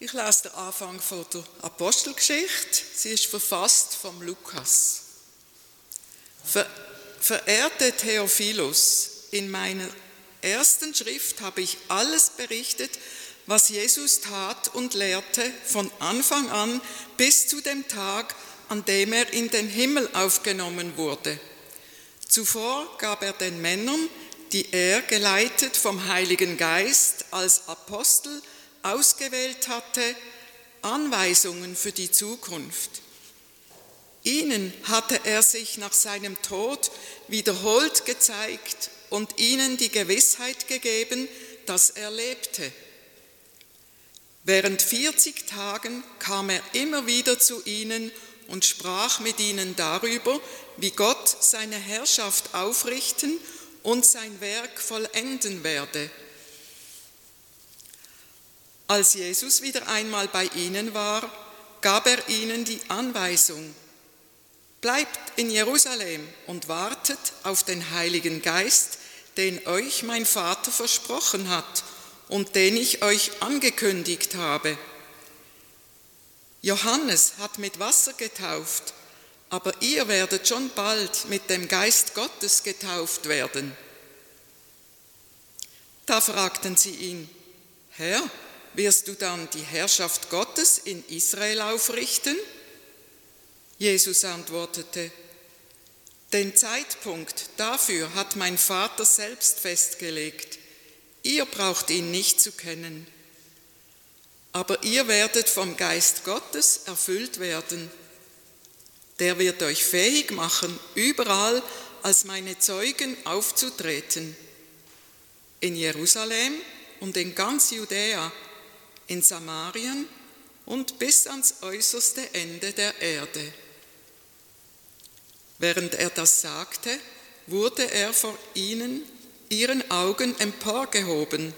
Ich lese den Anfang von der Apostelgeschichte. Sie ist verfasst vom Lukas. Ver verehrte Theophilus, in meiner ersten Schrift habe ich alles berichtet, was Jesus tat und lehrte von Anfang an bis zu dem Tag, an dem er in den Himmel aufgenommen wurde. Zuvor gab er den Männern, die er geleitet vom Heiligen Geist als Apostel ausgewählt hatte, Anweisungen für die Zukunft. Ihnen hatte er sich nach seinem Tod wiederholt gezeigt und ihnen die Gewissheit gegeben, dass er lebte. Während 40 Tagen kam er immer wieder zu ihnen und sprach mit ihnen darüber, wie Gott seine Herrschaft aufrichten und sein Werk vollenden werde. Als Jesus wieder einmal bei ihnen war, gab er ihnen die Anweisung, bleibt in Jerusalem und wartet auf den Heiligen Geist, den euch mein Vater versprochen hat und den ich euch angekündigt habe. Johannes hat mit Wasser getauft, aber ihr werdet schon bald mit dem Geist Gottes getauft werden. Da fragten sie ihn, Herr, wirst du dann die Herrschaft Gottes in Israel aufrichten? Jesus antwortete, den Zeitpunkt dafür hat mein Vater selbst festgelegt. Ihr braucht ihn nicht zu kennen. Aber ihr werdet vom Geist Gottes erfüllt werden. Der wird euch fähig machen, überall als meine Zeugen aufzutreten. In Jerusalem und in ganz Judäa in Samarien und bis ans äußerste Ende der Erde. Während er das sagte, wurde er vor ihnen, ihren Augen emporgehoben.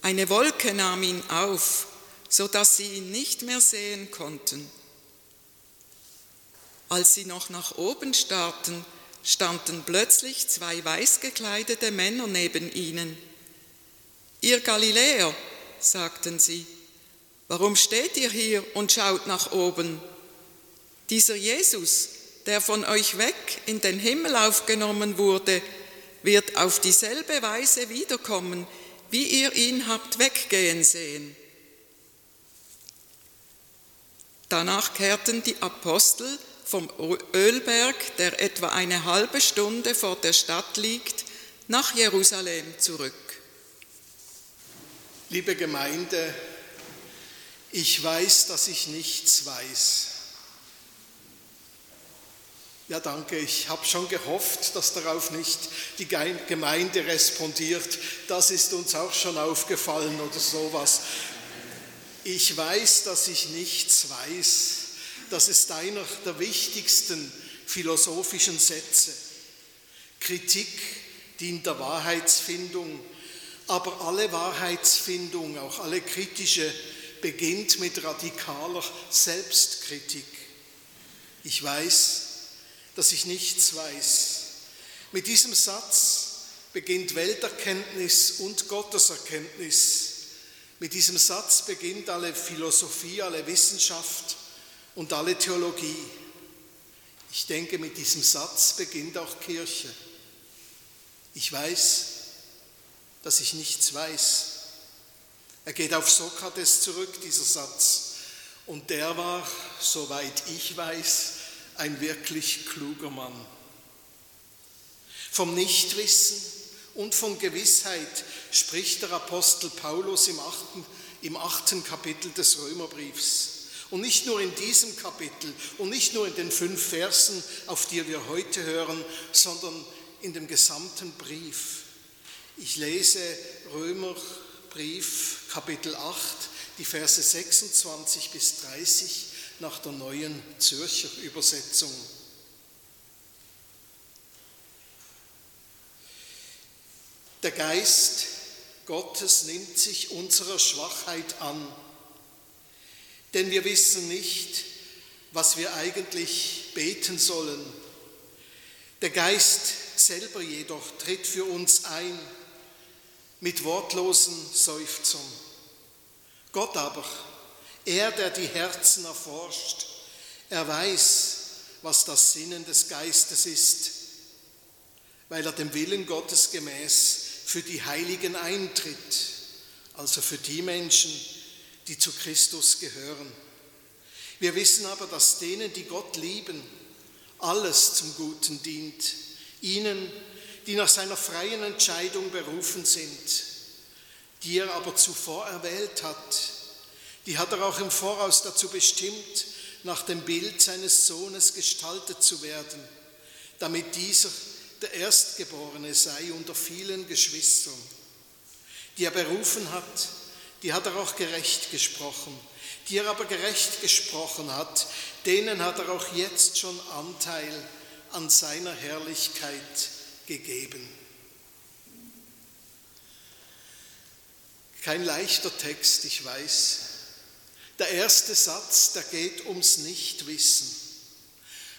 Eine Wolke nahm ihn auf, so dass sie ihn nicht mehr sehen konnten. Als sie noch nach oben starrten, standen plötzlich zwei weiß gekleidete Männer neben ihnen. Ihr Galiläer, sagten sie, warum steht ihr hier und schaut nach oben? Dieser Jesus, der von euch weg in den Himmel aufgenommen wurde, wird auf dieselbe Weise wiederkommen, wie ihr ihn habt weggehen sehen. Danach kehrten die Apostel vom Ölberg, der etwa eine halbe Stunde vor der Stadt liegt, nach Jerusalem zurück. Liebe Gemeinde, ich weiß, dass ich nichts weiß. Ja, danke, ich habe schon gehofft, dass darauf nicht die Gemeinde respondiert. Das ist uns auch schon aufgefallen oder sowas. Ich weiß, dass ich nichts weiß. Das ist einer der wichtigsten philosophischen Sätze. Kritik dient der Wahrheitsfindung aber alle Wahrheitsfindung, auch alle kritische, beginnt mit radikaler Selbstkritik. Ich weiß, dass ich nichts weiß. Mit diesem Satz beginnt Welterkenntnis und Gotteserkenntnis. Mit diesem Satz beginnt alle Philosophie, alle Wissenschaft und alle Theologie. Ich denke, mit diesem Satz beginnt auch Kirche. Ich weiß, dass ich nichts weiß. Er geht auf Sokrates zurück, dieser Satz. Und der war, soweit ich weiß, ein wirklich kluger Mann. Vom Nichtwissen und von Gewissheit spricht der Apostel Paulus im achten, im achten Kapitel des Römerbriefs. Und nicht nur in diesem Kapitel und nicht nur in den fünf Versen, auf die wir heute hören, sondern in dem gesamten Brief. Ich lese Römerbrief Kapitel 8, die Verse 26 bis 30 nach der neuen Zürcher Übersetzung. Der Geist Gottes nimmt sich unserer Schwachheit an, denn wir wissen nicht, was wir eigentlich beten sollen. Der Geist selber jedoch tritt für uns ein mit wortlosen Seufzern. Gott aber Er, der die Herzen erforscht, er weiß, was das Sinnen des Geistes ist, weil er dem Willen Gottes gemäß für die Heiligen eintritt, also für die Menschen, die zu Christus gehören. Wir wissen aber, dass denen, die Gott lieben, alles zum Guten dient, ihnen, die nach seiner freien Entscheidung berufen sind, die er aber zuvor erwählt hat, die hat er auch im Voraus dazu bestimmt, nach dem Bild seines Sohnes gestaltet zu werden, damit dieser der Erstgeborene sei unter vielen Geschwistern. Die er berufen hat, die hat er auch gerecht gesprochen. Die er aber gerecht gesprochen hat, denen hat er auch jetzt schon Anteil an seiner Herrlichkeit gegeben. Kein leichter Text, ich weiß. Der erste Satz, der geht ums Nichtwissen.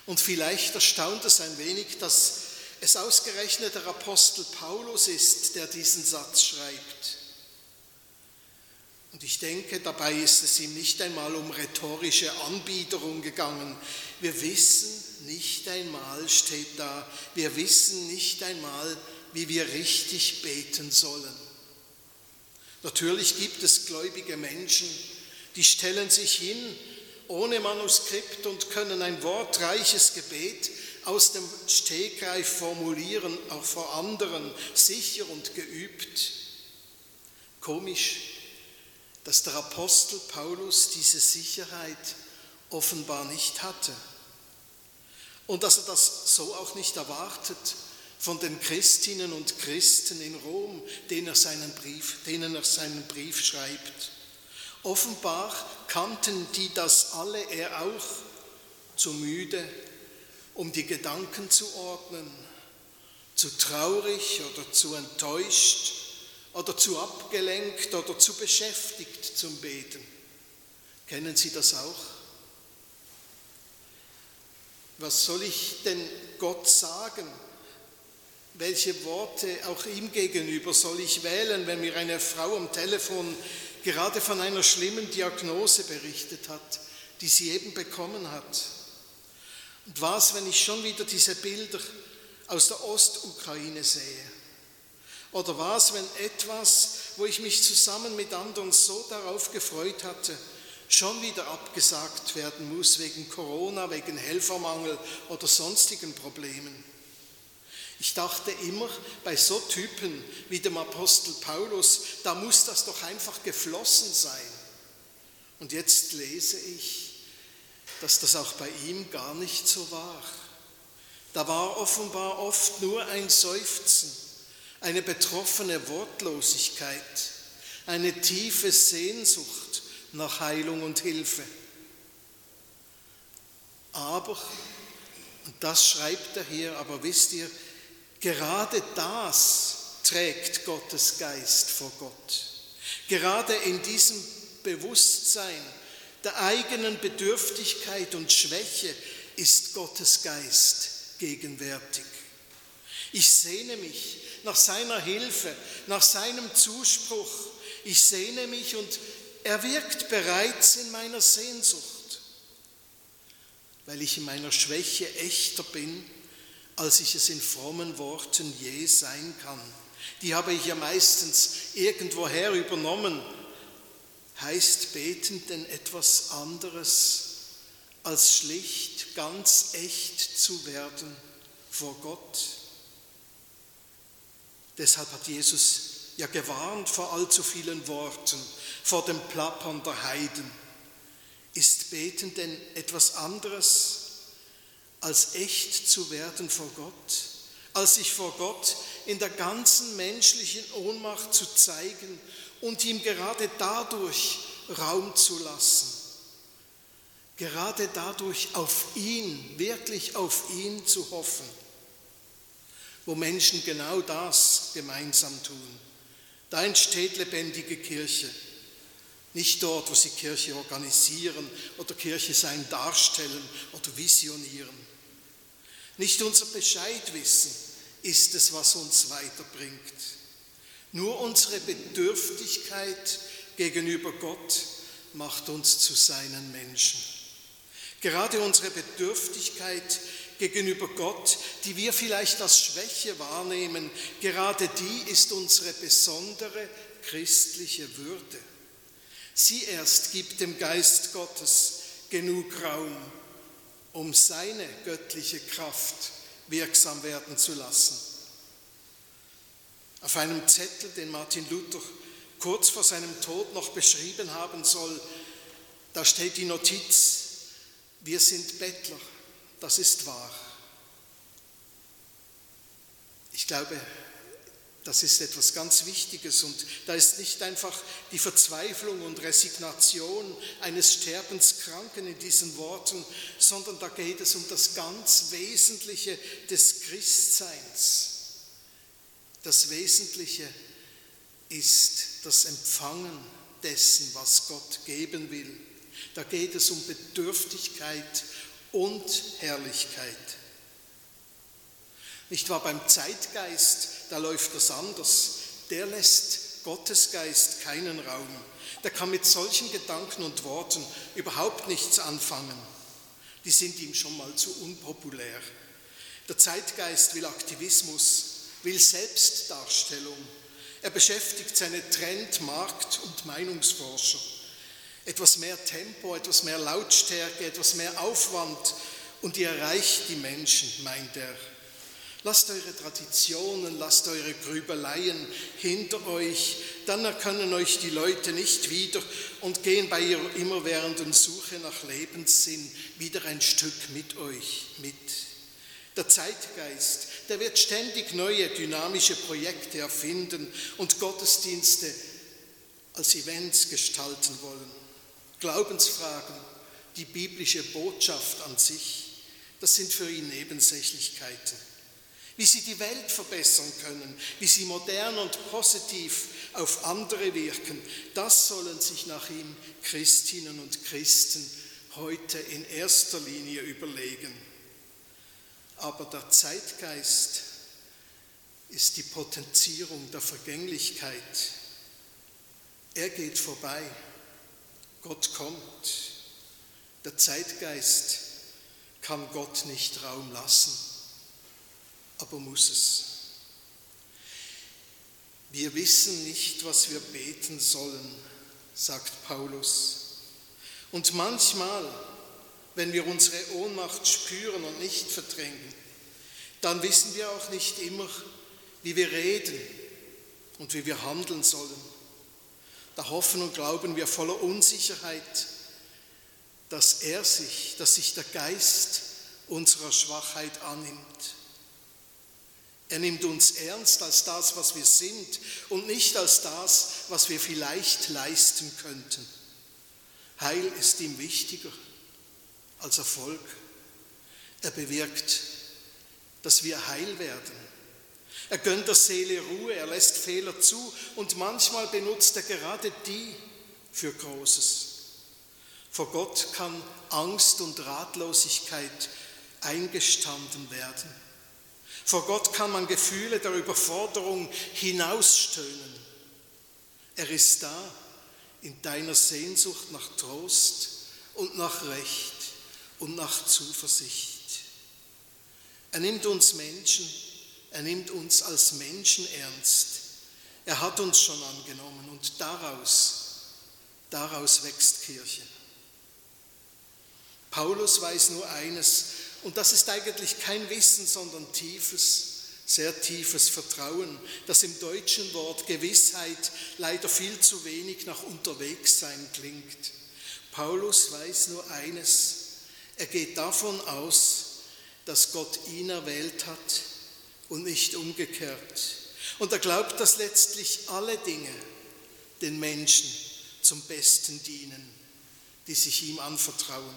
Und vielleicht erstaunt es ein wenig, dass es ausgerechnet der Apostel Paulus ist, der diesen Satz schreibt. Und ich denke, dabei ist es ihm nicht einmal um rhetorische Anbiederung gegangen. Wir wissen nicht einmal, steht da, wir wissen nicht einmal, wie wir richtig beten sollen. Natürlich gibt es gläubige Menschen, die stellen sich hin ohne Manuskript und können ein wortreiches Gebet aus dem Stegreif formulieren, auch vor anderen, sicher und geübt. Komisch, dass der Apostel Paulus diese Sicherheit offenbar nicht hatte und dass er das so auch nicht erwartet von den Christinnen und Christen in Rom, denen er seinen Brief, denen er seinen Brief schreibt. Offenbar kannten die das alle, er auch, zu müde, um die Gedanken zu ordnen, zu traurig oder zu enttäuscht oder zu abgelenkt oder zu beschäftigt zum Beten. Kennen Sie das auch? Was soll ich denn Gott sagen? Welche Worte auch ihm gegenüber soll ich wählen, wenn mir eine Frau am Telefon gerade von einer schlimmen Diagnose berichtet hat, die sie eben bekommen hat? Und was, wenn ich schon wieder diese Bilder aus der Ostukraine sehe? Oder was, wenn etwas, wo ich mich zusammen mit anderen so darauf gefreut hatte, schon wieder abgesagt werden muss wegen Corona, wegen Helfermangel oder sonstigen Problemen? Ich dachte immer, bei so Typen wie dem Apostel Paulus, da muss das doch einfach geflossen sein. Und jetzt lese ich, dass das auch bei ihm gar nicht so war. Da war offenbar oft nur ein Seufzen, eine betroffene Wortlosigkeit, eine tiefe Sehnsucht nach Heilung und Hilfe. Aber, und das schreibt er hier, aber wisst ihr, gerade das trägt Gottes Geist vor Gott. Gerade in diesem Bewusstsein, der eigenen Bedürftigkeit und Schwäche ist Gottes Geist gegenwärtig. Ich sehne mich nach seiner Hilfe, nach seinem Zuspruch. Ich sehne mich und er wirkt bereits in meiner Sehnsucht, weil ich in meiner Schwäche echter bin, als ich es in frommen Worten je sein kann. Die habe ich ja meistens irgendwoher übernommen heißt beten denn etwas anderes, als schlicht ganz echt zu werden vor Gott. Deshalb hat Jesus ja gewarnt vor allzu vielen Worten, vor dem Plappern der Heiden. Ist Beten denn etwas anderes, als echt zu werden vor Gott, als sich vor Gott in der ganzen menschlichen Ohnmacht zu zeigen und ihm gerade dadurch Raum zu lassen. Gerade dadurch auf ihn, wirklich auf ihn zu hoffen, wo Menschen genau das gemeinsam tun. Da entsteht lebendige Kirche. Nicht dort, wo sie Kirche organisieren oder Kirche sein darstellen oder visionieren. Nicht unser Bescheidwissen ist es, was uns weiterbringt. Nur unsere Bedürftigkeit gegenüber Gott macht uns zu seinen Menschen. Gerade unsere Bedürftigkeit gegenüber Gott, die wir vielleicht als Schwäche wahrnehmen, gerade die ist unsere besondere christliche Würde. Sie erst gibt dem Geist Gottes genug Raum, um seine göttliche Kraft wirksam werden zu lassen. Auf einem Zettel, den Martin Luther kurz vor seinem Tod noch beschrieben haben soll, da steht die Notiz, wir sind Bettler, das ist wahr. Ich glaube, das ist etwas ganz Wichtiges und da ist nicht einfach die Verzweiflung und Resignation eines Sterbenskranken in diesen Worten, sondern da geht es um das ganz Wesentliche des Christseins. Das Wesentliche ist das Empfangen dessen, was Gott geben will. Da geht es um Bedürftigkeit und Herrlichkeit. Nicht wahr? Beim Zeitgeist, da läuft das anders. Der lässt Gottes Geist keinen Raum. Der kann mit solchen Gedanken und Worten überhaupt nichts anfangen. Die sind ihm schon mal zu unpopulär. Der Zeitgeist will Aktivismus, will Selbstdarstellung. Er beschäftigt seine Trend-, Markt- und Meinungsforscher. Etwas mehr Tempo, etwas mehr Lautstärke, etwas mehr Aufwand und ihr erreicht die Menschen, meint er. Lasst eure Traditionen, lasst eure Grübeleien hinter euch, dann erkennen euch die Leute nicht wieder und gehen bei ihrer immerwährenden Suche nach Lebenssinn wieder ein Stück mit euch mit. Der Zeitgeist, der wird ständig neue dynamische Projekte erfinden und Gottesdienste als Events gestalten wollen. Glaubensfragen, die biblische Botschaft an sich, das sind für ihn Nebensächlichkeiten. Wie sie die Welt verbessern können, wie sie modern und positiv auf andere wirken, das sollen sich nach ihm Christinnen und Christen heute in erster Linie überlegen. Aber der Zeitgeist ist die Potenzierung der Vergänglichkeit. Er geht vorbei. Gott kommt. Der Zeitgeist kann Gott nicht Raum lassen, aber muss es. Wir wissen nicht, was wir beten sollen, sagt Paulus. Und manchmal, wenn wir unsere Ohnmacht spüren und nicht verdrängen, dann wissen wir auch nicht immer, wie wir reden und wie wir handeln sollen. Da hoffen und glauben wir voller Unsicherheit, dass er sich, dass sich der Geist unserer Schwachheit annimmt. Er nimmt uns ernst als das, was wir sind und nicht als das, was wir vielleicht leisten könnten. Heil ist ihm wichtiger als Erfolg. Er bewirkt, dass wir heil werden er gönnt der Seele Ruhe, er lässt Fehler zu und manchmal benutzt er gerade die für Großes. Vor Gott kann Angst und Ratlosigkeit eingestanden werden. Vor Gott kann man Gefühle der Überforderung hinausstöhnen. Er ist da in deiner Sehnsucht nach Trost und nach Recht und nach Zuversicht. Er nimmt uns Menschen er nimmt uns als Menschen ernst. Er hat uns schon angenommen und daraus, daraus wächst Kirche. Paulus weiß nur eines, und das ist eigentlich kein Wissen, sondern tiefes, sehr tiefes Vertrauen, das im deutschen Wort Gewissheit leider viel zu wenig nach Unterwegssein klingt. Paulus weiß nur eines, er geht davon aus, dass Gott ihn erwählt hat und nicht umgekehrt. Und er glaubt, dass letztlich alle Dinge den Menschen zum Besten dienen, die sich ihm anvertrauen.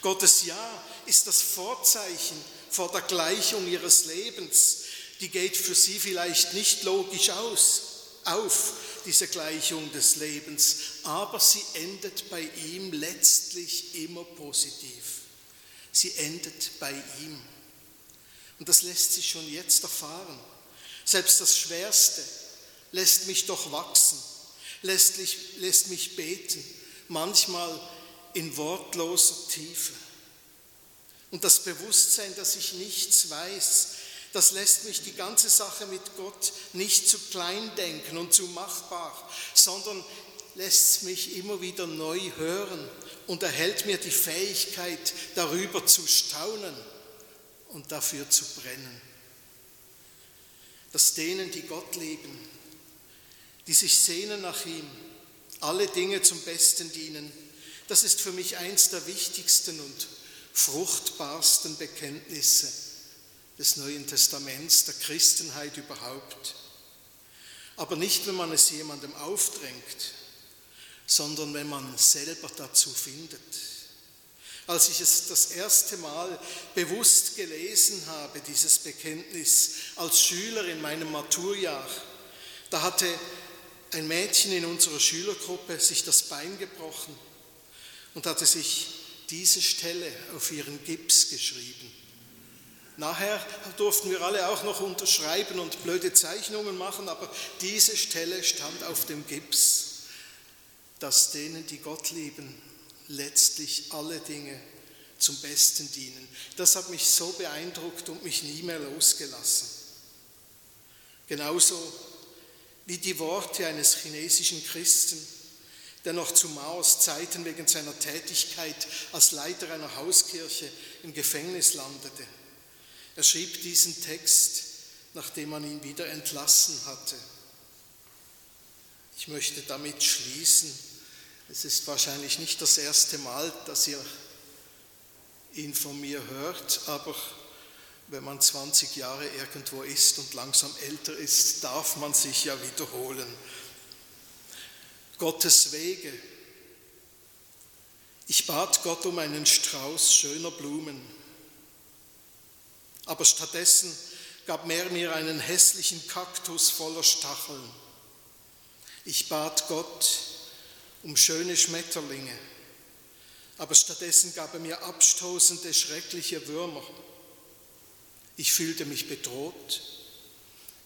Gottes Ja ist das Vorzeichen vor der Gleichung ihres Lebens. Die geht für sie vielleicht nicht logisch aus, auf, diese Gleichung des Lebens, aber sie endet bei ihm letztlich immer positiv. Sie endet bei ihm. Und das lässt sich schon jetzt erfahren. Selbst das Schwerste lässt mich doch wachsen, lässt, lässt mich beten manchmal in wortloser Tiefe. Und das Bewusstsein, dass ich nichts weiß, das lässt mich die ganze Sache mit Gott nicht zu klein denken und zu machbar, sondern lässt mich immer wieder neu hören und erhält mir die Fähigkeit, darüber zu staunen und dafür zu brennen. Dass denen, die Gott lieben, die sich sehnen nach ihm, alle Dinge zum Besten dienen, das ist für mich eins der wichtigsten und fruchtbarsten Bekenntnisse des Neuen Testaments, der Christenheit überhaupt. Aber nicht, wenn man es jemandem aufdrängt, sondern wenn man selber dazu findet. Als ich es das erste Mal bewusst gelesen habe, dieses Bekenntnis als Schüler in meinem Maturjahr, da hatte ein Mädchen in unserer Schülergruppe sich das Bein gebrochen und hatte sich diese Stelle auf ihren Gips geschrieben. Nachher durften wir alle auch noch unterschreiben und blöde Zeichnungen machen, aber diese Stelle stand auf dem Gips, dass denen, die Gott lieben, letztlich alle Dinge zum Besten dienen. Das hat mich so beeindruckt und mich nie mehr losgelassen. Genauso wie die Worte eines chinesischen Christen, der noch zu Maos Zeiten wegen seiner Tätigkeit als Leiter einer Hauskirche im Gefängnis landete. Er schrieb diesen Text, nachdem man ihn wieder entlassen hatte. Ich möchte damit schließen. Es ist wahrscheinlich nicht das erste Mal, dass ihr ihn von mir hört, aber wenn man 20 Jahre irgendwo ist und langsam älter ist, darf man sich ja wiederholen. Gottes Wege. Ich bat Gott um einen Strauß schöner Blumen aber stattdessen gab er mir einen hässlichen Kaktus voller Stacheln. Ich bat Gott um schöne Schmetterlinge, aber stattdessen gab er mir abstoßende, schreckliche Würmer. Ich fühlte mich bedroht,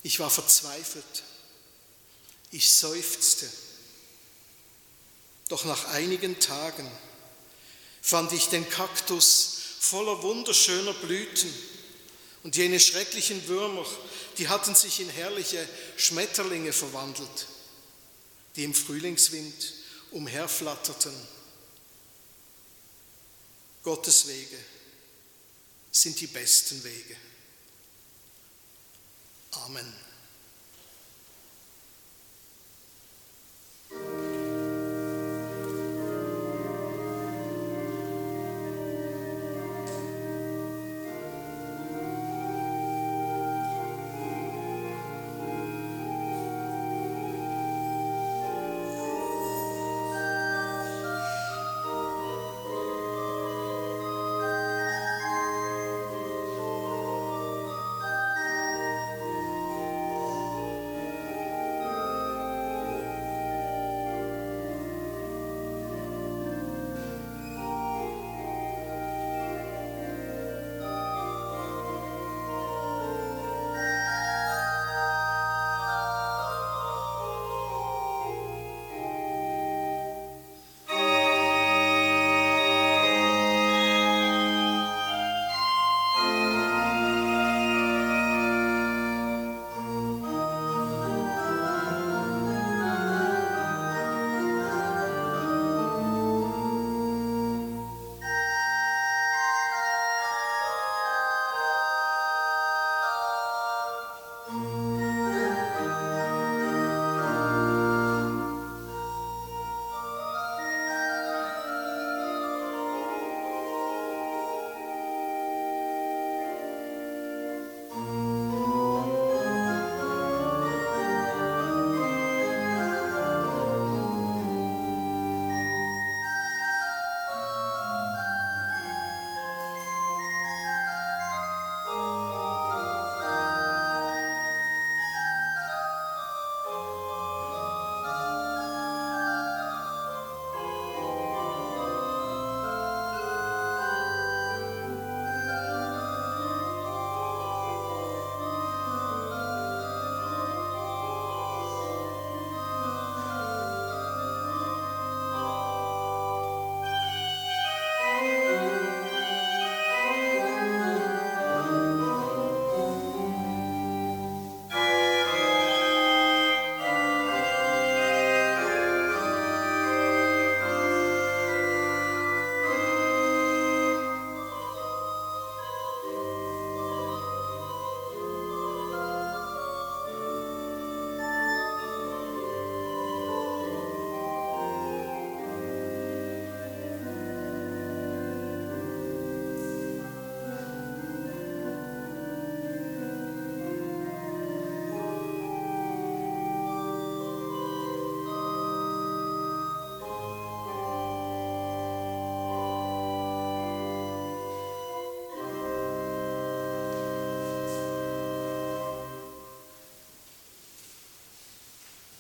ich war verzweifelt, ich seufzte. Doch nach einigen Tagen fand ich den Kaktus voller wunderschöner Blüten und jene schrecklichen Würmer, die hatten sich in herrliche Schmetterlinge verwandelt, die im Frühlingswind umherflatterten. Gottes Wege sind die besten Wege. Amen.